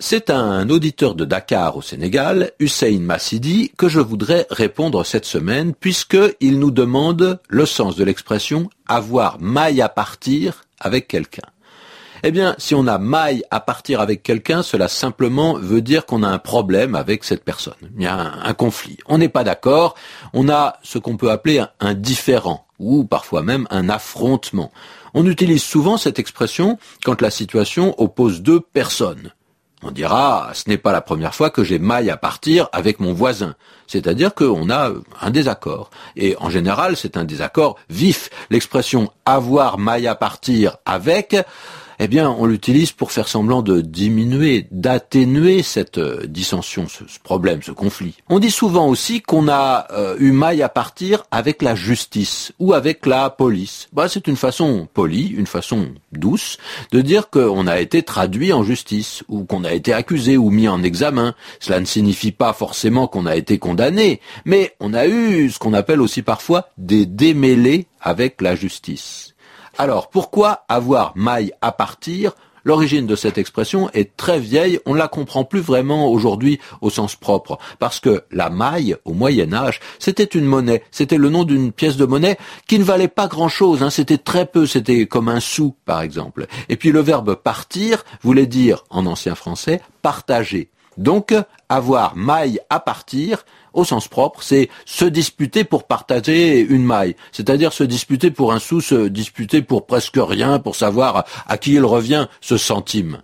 C'est un auditeur de Dakar au Sénégal, Hussein Massidi, que je voudrais répondre cette semaine puisqu'il nous demande le sens de l'expression avoir maille à partir avec quelqu'un. Eh bien, si on a maille à partir avec quelqu'un, cela simplement veut dire qu'on a un problème avec cette personne. Il y a un, conflit. On n'est pas d'accord. On a ce qu'on peut appeler un différent ou parfois même un affrontement. On utilise souvent cette expression quand la situation oppose deux personnes. On dira, ce n'est pas la première fois que j'ai maille à partir avec mon voisin. C'est-à-dire qu'on a un désaccord. Et en général, c'est un désaccord vif. L'expression avoir maille à partir avec, eh bien, on l'utilise pour faire semblant de diminuer, d'atténuer cette euh, dissension, ce, problème, ce conflit. On dit souvent aussi qu'on a euh, eu maille à partir avec la justice ou avec la police. Bah, c'est une façon polie, une façon douce de dire qu'on a été traduit en justice ou qu'on a été accusé ou mis en examen. Cela ne signifie pas forcément qu'on a été condamné, mais on a eu ce qu'on appelle aussi parfois des démêlés avec la justice. Alors, pourquoi avoir maille à partir L'origine de cette expression est très vieille, on ne la comprend plus vraiment aujourd'hui au sens propre, parce que la maille, au Moyen Âge, c'était une monnaie, c'était le nom d'une pièce de monnaie qui ne valait pas grand-chose, hein, c'était très peu, c'était comme un sou par exemple. Et puis le verbe partir voulait dire, en ancien français, partager. Donc, avoir maille à partir, au sens propre, c'est se disputer pour partager une maille. C'est-à-dire se disputer pour un sou, se disputer pour presque rien, pour savoir à qui il revient ce centime.